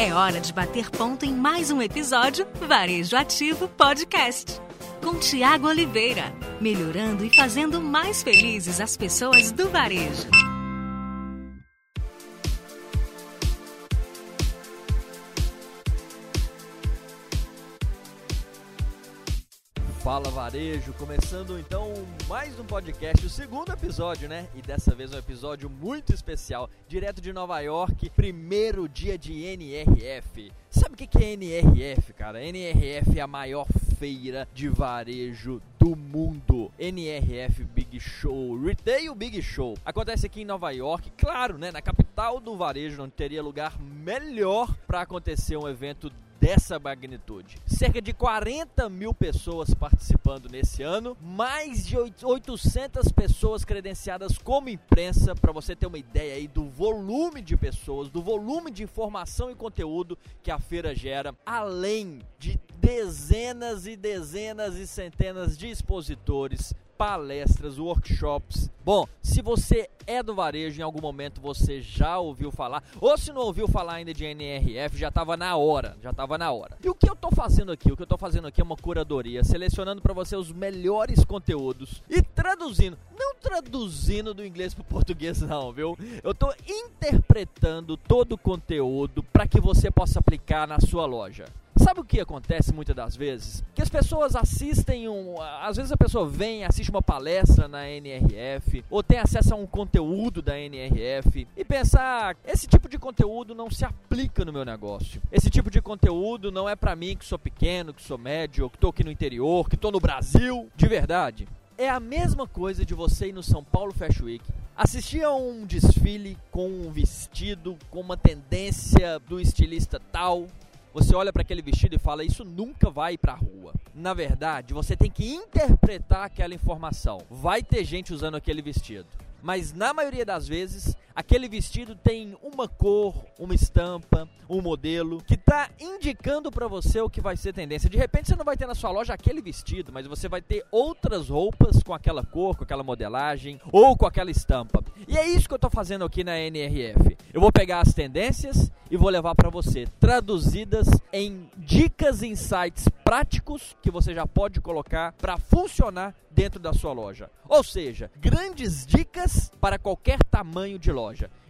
É hora de bater ponto em mais um episódio Varejo Ativo Podcast. Com Tiago Oliveira, melhorando e fazendo mais felizes as pessoas do varejo. Fala Varejo, começando então mais um podcast, o segundo episódio, né? E dessa vez um episódio muito especial, direto de Nova York, primeiro dia de NRF. Sabe o que é NRF, cara? NRF é a maior feira de varejo do mundo. NRF Big Show, Retail Big Show. Acontece aqui em Nova York, claro, né? Na capital do varejo, não teria lugar melhor para acontecer um evento dessa magnitude. Cerca de 40 mil pessoas participando nesse ano, mais de 800 pessoas credenciadas como imprensa, para você ter uma ideia aí do volume de pessoas, do volume de informação e conteúdo que a feira gera, além de dezenas e dezenas e centenas de expositores, palestras, workshops. Bom, se você é do varejo, em algum momento você já ouviu falar, ou se não ouviu falar ainda de NRF, já estava na hora, já estava na hora. E o que eu estou fazendo aqui? O que eu estou fazendo aqui é uma curadoria, selecionando para você os melhores conteúdos e traduzindo, não traduzindo do inglês para português não, viu? Eu estou interpretando todo o conteúdo para que você possa aplicar na sua loja. Sabe o que acontece muitas das vezes? Que as pessoas assistem um. Às vezes a pessoa vem, assiste uma palestra na NRF, ou tem acesso a um conteúdo da NRF, e pensar: ah, esse tipo de conteúdo não se aplica no meu negócio. Esse tipo de conteúdo não é para mim que sou pequeno, que sou médio, que tô aqui no interior, que tô no Brasil. De verdade. É a mesma coisa de você ir no São Paulo Fashion Week, assistir a um desfile com um vestido, com uma tendência do estilista tal, você olha para aquele vestido e fala: Isso nunca vai para a rua. Na verdade, você tem que interpretar aquela informação. Vai ter gente usando aquele vestido mas na maioria das vezes aquele vestido tem uma cor, uma estampa, um modelo que está indicando para você o que vai ser tendência. De repente você não vai ter na sua loja aquele vestido, mas você vai ter outras roupas com aquela cor, com aquela modelagem ou com aquela estampa. E é isso que eu estou fazendo aqui na NRF. Eu vou pegar as tendências e vou levar para você traduzidas em dicas, insights práticos que você já pode colocar para funcionar dentro da sua loja. Ou seja, grandes dicas para qualquer tamanho de loja.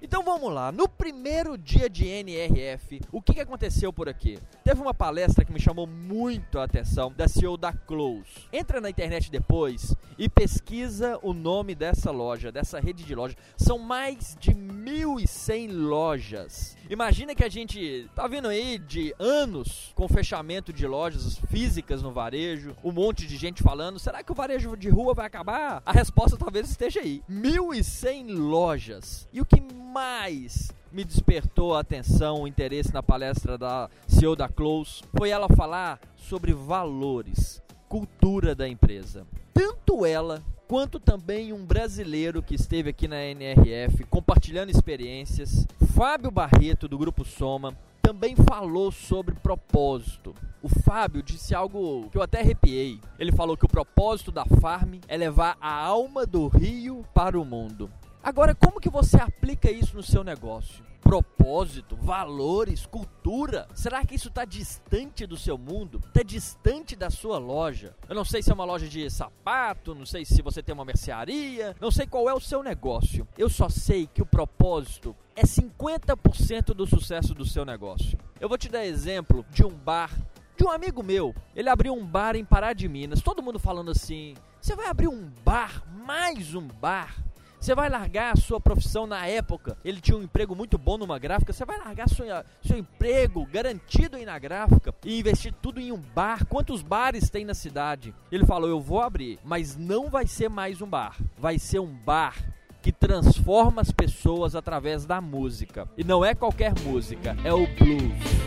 Então vamos lá, no primeiro dia de NRF, o que, aconteceu por aqui? Teve uma palestra que me chamou muito a atenção da CEO da Close. Entra na internet depois e pesquisa o nome dessa loja, dessa rede de lojas. São mais de 1.100 lojas. Imagina que a gente tá vindo aí de anos com fechamento de lojas físicas no varejo, um monte de gente falando, será que o varejo de rua vai acabar? A resposta talvez esteja aí. 1.100 lojas. E o que mais me despertou a atenção, o interesse na palestra da CEO da Close foi ela falar sobre valores, cultura da empresa. Tanto ela quanto também um brasileiro que esteve aqui na NRF compartilhando experiências, Fábio Barreto do grupo Soma, também falou sobre propósito. O Fábio disse algo que eu até arrepiei. Ele falou que o propósito da Farm é levar a alma do Rio para o mundo. Agora, como que você aplica isso no seu negócio? Propósito, valores, cultura. Será que isso está distante do seu mundo? Está distante da sua loja? Eu não sei se é uma loja de sapato, não sei se você tem uma mercearia, não sei qual é o seu negócio. Eu só sei que o propósito é 50% do sucesso do seu negócio. Eu vou te dar exemplo de um bar de um amigo meu. Ele abriu um bar em Pará de Minas. Todo mundo falando assim: você vai abrir um bar, mais um bar? Você vai largar a sua profissão na época. Ele tinha um emprego muito bom numa gráfica. Você vai largar sua, seu emprego garantido aí na gráfica e investir tudo em um bar. Quantos bares tem na cidade? Ele falou: Eu vou abrir, mas não vai ser mais um bar. Vai ser um bar que transforma as pessoas através da música. E não é qualquer música, é o blues.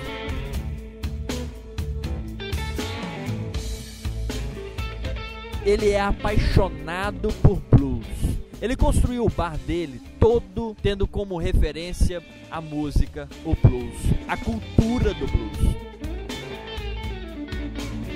Ele é apaixonado por blues. Ele construiu o bar dele todo tendo como referência a música, o blues, a cultura do blues.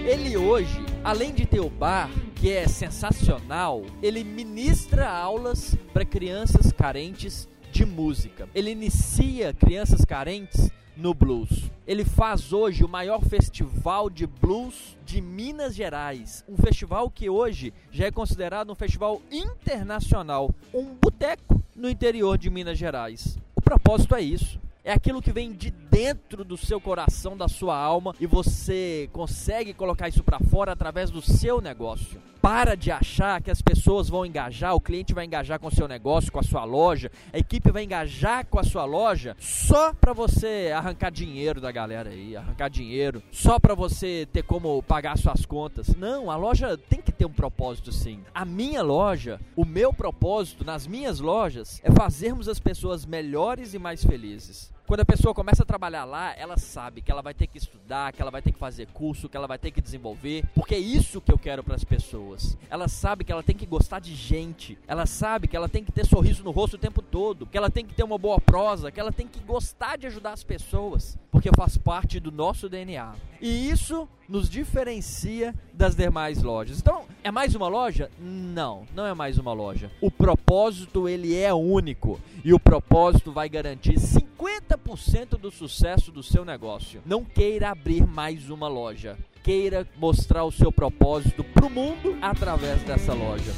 Ele hoje, além de ter o bar, que é sensacional, ele ministra aulas para crianças carentes de música. Ele inicia crianças carentes no blues. Ele faz hoje o maior festival de blues de Minas Gerais, um festival que hoje já é considerado um festival internacional, um boteco no interior de Minas Gerais. O propósito é isso é aquilo que vem de dentro do seu coração, da sua alma e você consegue colocar isso para fora através do seu negócio. Para de achar que as pessoas vão engajar, o cliente vai engajar com o seu negócio, com a sua loja, a equipe vai engajar com a sua loja só para você arrancar dinheiro da galera aí, arrancar dinheiro, só para você ter como pagar suas contas. Não, a loja tem que ter um propósito sim. A minha loja, o meu propósito nas minhas lojas é fazermos as pessoas melhores e mais felizes. Quando a pessoa começa a trabalhar lá, ela sabe que ela vai ter que estudar, que ela vai ter que fazer curso, que ela vai ter que desenvolver, porque é isso que eu quero para as pessoas. Ela sabe que ela tem que gostar de gente, ela sabe que ela tem que ter sorriso no rosto o tempo todo, que ela tem que ter uma boa prosa, que ela tem que gostar de ajudar as pessoas, porque faz parte do nosso DNA. E isso nos diferencia das demais lojas. Então, é mais uma loja? Não, não é mais uma loja. O propósito ele é único e o propósito vai garantir 50% do sucesso do seu negócio. Não queira abrir mais uma loja. Queira mostrar o seu propósito para o mundo através dessa loja.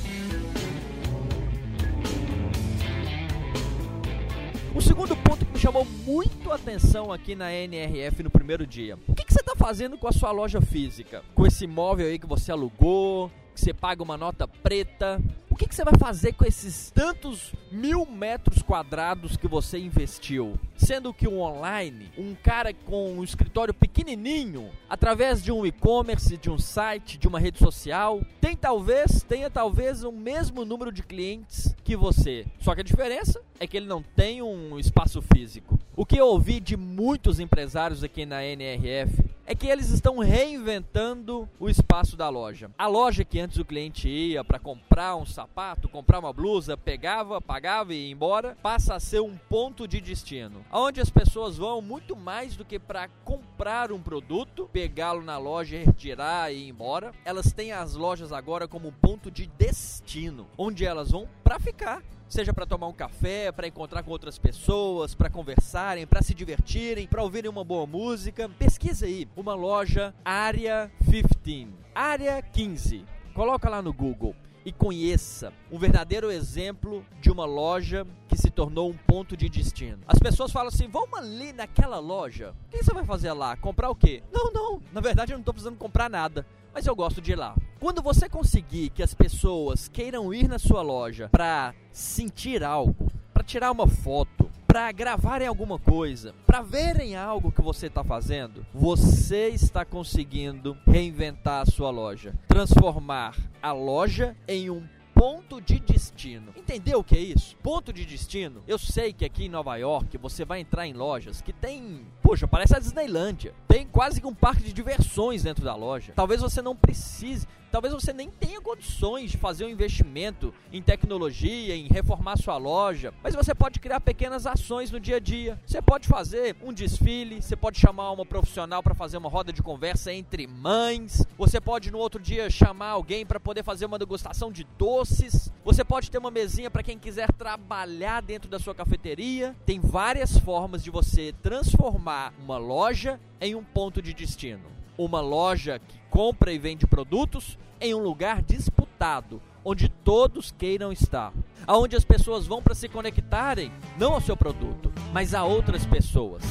O segundo ponto que me chamou muito atenção aqui na NRF no primeiro dia. O que, que você está fazendo com a sua loja física? Com esse imóvel aí que você alugou, que você paga uma nota preta. O que, que você vai fazer com esses tantos mil metros quadrados que você investiu? Sendo que o online, um cara com um escritório pequenininho, através de um e-commerce, de um site, de uma rede social, tem talvez, tenha talvez o mesmo número de clientes que você. Só que a diferença é que ele não tem um espaço físico. O que eu ouvi de muitos empresários aqui na NRF é que eles estão reinventando o espaço da loja. A loja que antes o cliente ia para comprar um sapato, comprar uma blusa, pegava, pagava e ia embora, passa a ser um ponto de destino, onde as pessoas vão muito mais do que para comprar um produto, pegá-lo na loja, retirar e ir embora. Elas têm as lojas agora como ponto de destino, onde elas vão para ficar seja para tomar um café, para encontrar com outras pessoas, para conversarem, para se divertirem, para ouvirem uma boa música. Pesquisa aí, uma loja Área 15, Área 15. Coloca lá no Google e conheça um verdadeiro exemplo de uma loja que se tornou um ponto de destino. As pessoas falam assim: vamos ali naquela loja. O que você vai fazer lá? Comprar o quê? Não, não. Na verdade, eu não estou precisando comprar nada mas eu gosto de ir lá. Quando você conseguir que as pessoas queiram ir na sua loja para sentir algo, para tirar uma foto, para gravarem alguma coisa, para verem algo que você está fazendo, você está conseguindo reinventar a sua loja, transformar a loja em um ponto de destino. Entendeu o que é isso? Ponto de destino. Eu sei que aqui em Nova York você vai entrar em lojas que tem, poxa, parece a Disneylândia. Tem quase que um parque de diversões dentro da loja. Talvez você não precise Talvez você nem tenha condições de fazer um investimento em tecnologia, em reformar sua loja, mas você pode criar pequenas ações no dia a dia. Você pode fazer um desfile, você pode chamar uma profissional para fazer uma roda de conversa entre mães, você pode no outro dia chamar alguém para poder fazer uma degustação de doces, você pode ter uma mesinha para quem quiser trabalhar dentro da sua cafeteria. Tem várias formas de você transformar uma loja em um ponto de destino uma loja que compra e vende produtos em um lugar disputado, onde todos queiram estar, aonde as pessoas vão para se conectarem não ao seu produto, mas a outras pessoas.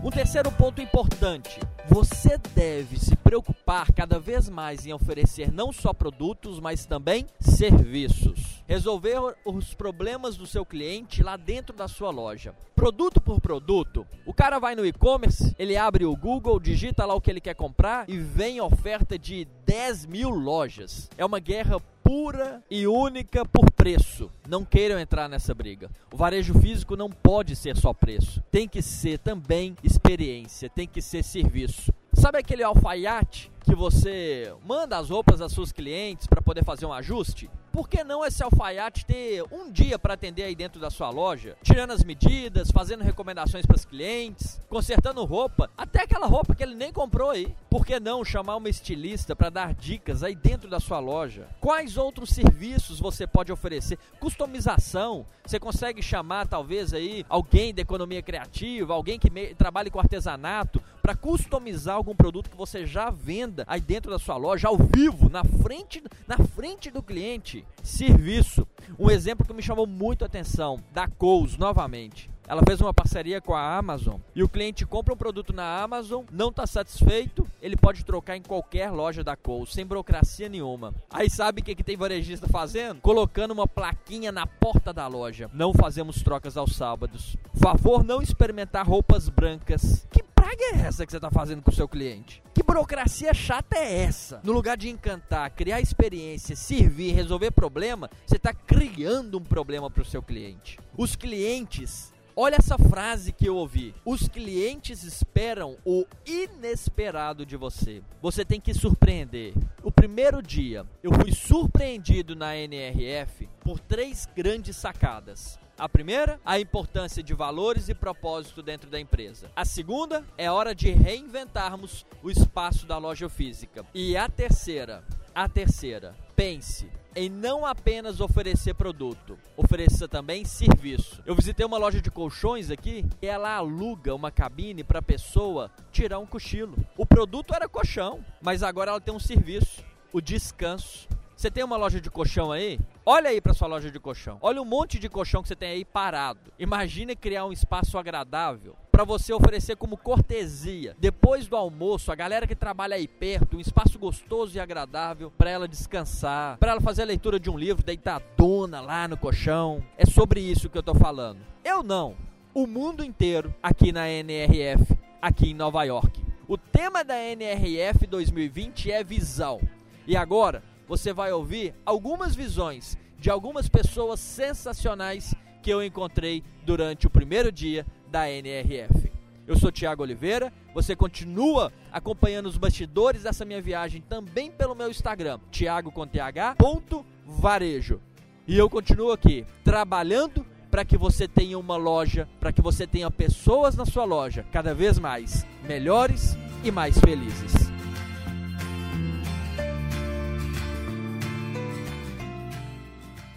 Um terceiro ponto importante: você deve se preocupar cada vez mais em oferecer não só produtos, mas também serviços. Resolver os problemas do seu cliente lá dentro da sua loja. Produto por produto, o cara vai no e-commerce, ele abre o Google, digita lá o que ele quer comprar e vem oferta de 10 mil lojas. É uma guerra pura e única por preço. Não queiram entrar nessa briga. O varejo físico não pode ser só preço. Tem que ser também experiência, tem que ser serviço. Sabe aquele alfaiate que você manda as roupas das seus clientes para poder fazer um ajuste? Por que não esse alfaiate ter um dia para atender aí dentro da sua loja, tirando as medidas, fazendo recomendações para os clientes, consertando roupa, até aquela roupa que ele nem comprou aí. Por que não chamar uma estilista para dar dicas aí dentro da sua loja? Quais outros serviços você pode oferecer? Customização, você consegue chamar talvez aí alguém da economia criativa, alguém que trabalhe com artesanato para customizar algum produto que você já venda aí dentro da sua loja ao vivo, na frente, na frente do cliente. Serviço. Um exemplo que me chamou muito a atenção, da Coles novamente. Ela fez uma parceria com a Amazon e o cliente compra um produto na Amazon, não está satisfeito, ele pode trocar em qualquer loja da Coles, sem burocracia nenhuma. Aí sabe o que, que tem varejista fazendo? Colocando uma plaquinha na porta da loja. Não fazemos trocas aos sábados. Favor não experimentar roupas brancas. Que praga é essa que você está fazendo com o seu cliente? Que burocracia chata é essa? No lugar de encantar, criar experiência, servir, resolver problema, você está criando um problema para o seu cliente. Os clientes Olha essa frase que eu ouvi. Os clientes esperam o inesperado de você. Você tem que surpreender. O primeiro dia, eu fui surpreendido na NRF por três grandes sacadas. A primeira, a importância de valores e propósito dentro da empresa. A segunda, é hora de reinventarmos o espaço da loja física. E a terceira, a terceira, pense em não apenas oferecer produto, ofereça também serviço. Eu visitei uma loja de colchões aqui e ela aluga uma cabine para a pessoa tirar um cochilo. O produto era colchão, mas agora ela tem um serviço, o descanso. Você tem uma loja de colchão aí? Olha aí para sua loja de colchão. Olha o monte de colchão que você tem aí parado. Imagine criar um espaço agradável para você oferecer como cortesia, depois do almoço, a galera que trabalha aí perto, um espaço gostoso e agradável para ela descansar, para ela fazer a leitura de um livro deitadona lá no colchão. É sobre isso que eu tô falando. Eu não. O mundo inteiro aqui na NRF, aqui em Nova York. O tema da NRF 2020 é visão. E agora, você vai ouvir algumas visões de algumas pessoas sensacionais que eu encontrei durante o primeiro dia da NRF. Eu sou Tiago Oliveira, você continua acompanhando os bastidores dessa minha viagem também pelo meu Instagram, thiago.varejo. E eu continuo aqui trabalhando para que você tenha uma loja, para que você tenha pessoas na sua loja cada vez mais melhores e mais felizes.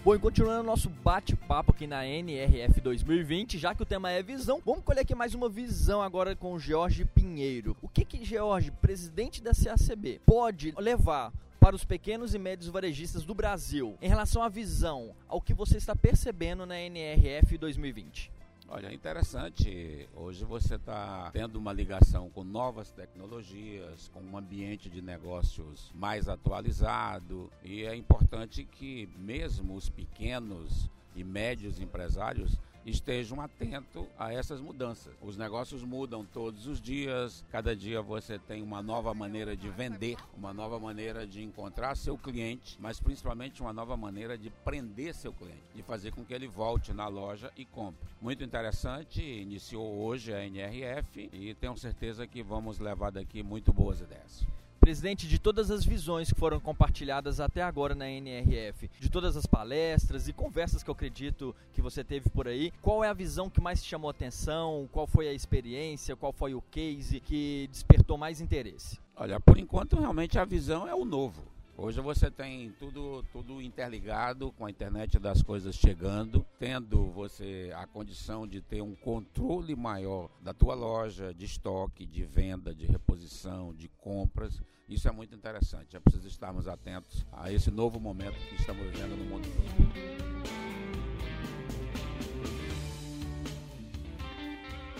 Bom, e continuando nosso bate-papo aqui na NRF 2020, já que o tema é visão, vamos colher aqui mais uma visão agora com o Jorge Pinheiro. O que que Jorge, presidente da CACB, pode levar para os pequenos e médios varejistas do Brasil em relação à visão, ao que você está percebendo na NRF 2020? Olha, é interessante. Hoje você está tendo uma ligação com novas tecnologias, com um ambiente de negócios mais atualizado e é importante que mesmo os pequenos e médios empresários estejam atentos a essas mudanças. Os negócios mudam todos os dias, cada dia você tem uma nova maneira de vender, uma nova maneira de encontrar seu cliente, mas principalmente uma nova maneira de prender seu cliente, de fazer com que ele volte na loja e compre. Muito interessante, iniciou hoje a NRF e tenho certeza que vamos levar daqui muito boas ideias presidente de todas as visões que foram compartilhadas até agora na NRF, de todas as palestras e conversas que eu acredito que você teve por aí, qual é a visão que mais te chamou atenção? Qual foi a experiência? Qual foi o case que despertou mais interesse? Olha, por enquanto realmente a visão é o novo. Hoje você tem tudo, tudo interligado com a internet das coisas chegando, tendo você a condição de ter um controle maior da tua loja, de estoque, de venda, de reposição, de compras. Isso é muito interessante. É preciso estarmos atentos a esse novo momento que estamos vivendo no mundo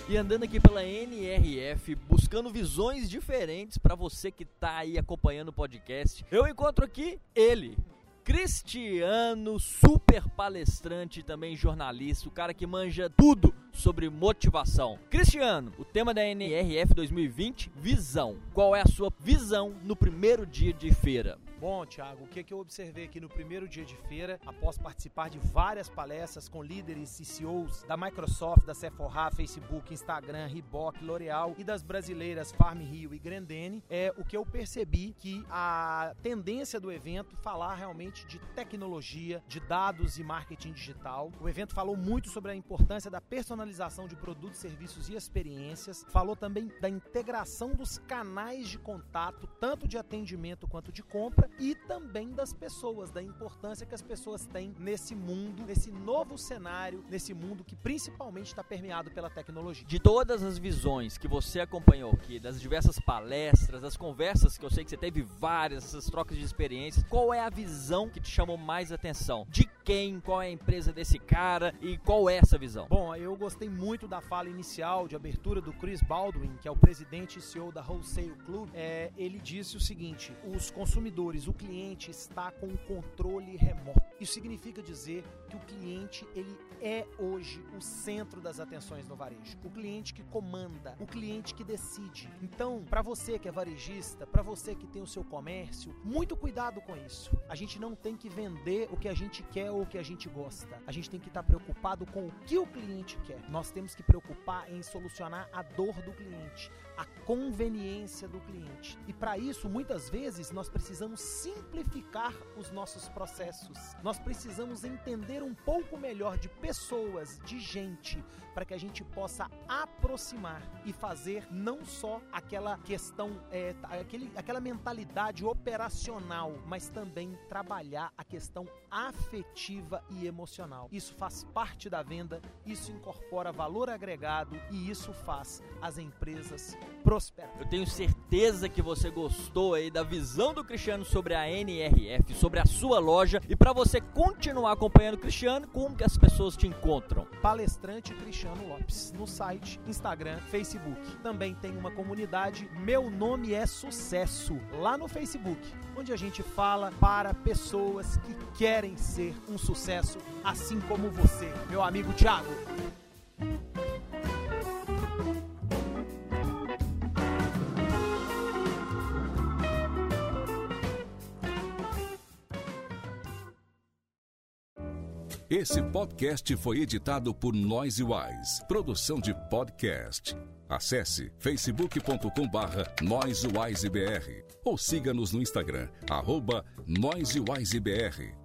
e andando aqui pela NRF, buscando visões diferentes para você que está aí acompanhando o podcast. Eu encontro aqui ele, Cristiano, super palestrante também jornalista, o cara que manja tudo sobre motivação. Cristiano, o tema da NRF 2020, visão. Qual é a sua visão no primeiro dia de feira? Bom, Thiago, o que, que eu observei aqui no primeiro dia de feira, após participar de várias palestras com líderes e CEOs da Microsoft, da Sephora, Facebook, Instagram, Reebok, L'Oreal e das brasileiras Farm Rio e Grendene, é o que eu percebi que a tendência do evento falar realmente de tecnologia, de dados e marketing digital. O evento falou muito sobre a importância da personalização de produtos, serviços e experiências. Falou também da integração dos canais de contato, tanto de atendimento quanto de compra, e também das pessoas, da importância que as pessoas têm nesse mundo, nesse novo cenário, nesse mundo que principalmente está permeado pela tecnologia. De todas as visões que você acompanhou aqui, das diversas palestras, das conversas que eu sei que você teve várias, essas trocas de experiências, qual é a visão que te chamou mais atenção? De quem? Qual é a empresa desse cara? E qual é essa visão? Bom, eu gostei muito da fala inicial de abertura do Chris Baldwin, que é o presidente e CEO da Wholesale Club. É, ele disse o seguinte: os consumidores, o cliente está com o controle remoto. Isso significa dizer que o cliente ele é hoje o centro das atenções no varejo. O cliente que comanda, o cliente que decide. Então, para você que é varejista, para você que tem o seu comércio, muito cuidado com isso. A gente não tem que vender o que a gente quer ou o que a gente gosta. A gente tem que estar preocupado com o que o cliente quer. Nós temos que preocupar em solucionar a dor do cliente, a conveniência do cliente. E para isso, muitas vezes, nós precisamos simplificar os nossos processos. Nós precisamos entender um pouco melhor de pessoas, de gente, para que a gente possa aproximar e fazer não só aquela questão, é, aquele, aquela mentalidade operacional, mas também trabalhar a questão afetiva e emocional. Isso faz parte da venda, isso incorpora valor agregado e isso faz as empresas prosperar. Eu tenho certeza que você gostou aí da visão do Cristiano sobre a NRF, sobre a sua loja e para você continuar acompanhando o Cristiano, como que as pessoas te encontram? Palestrante Cristiano Lopes no site, Instagram, Facebook. Também tem uma comunidade Meu Nome é Sucesso lá no Facebook, onde a gente fala para pessoas que querem ser um sucesso, assim como você, meu amigo Thiago. Esse podcast foi editado por Noise Wise, produção de podcast. Acesse facebook.com barra ou siga-nos no Instagram, arroba NoiseWiseBR.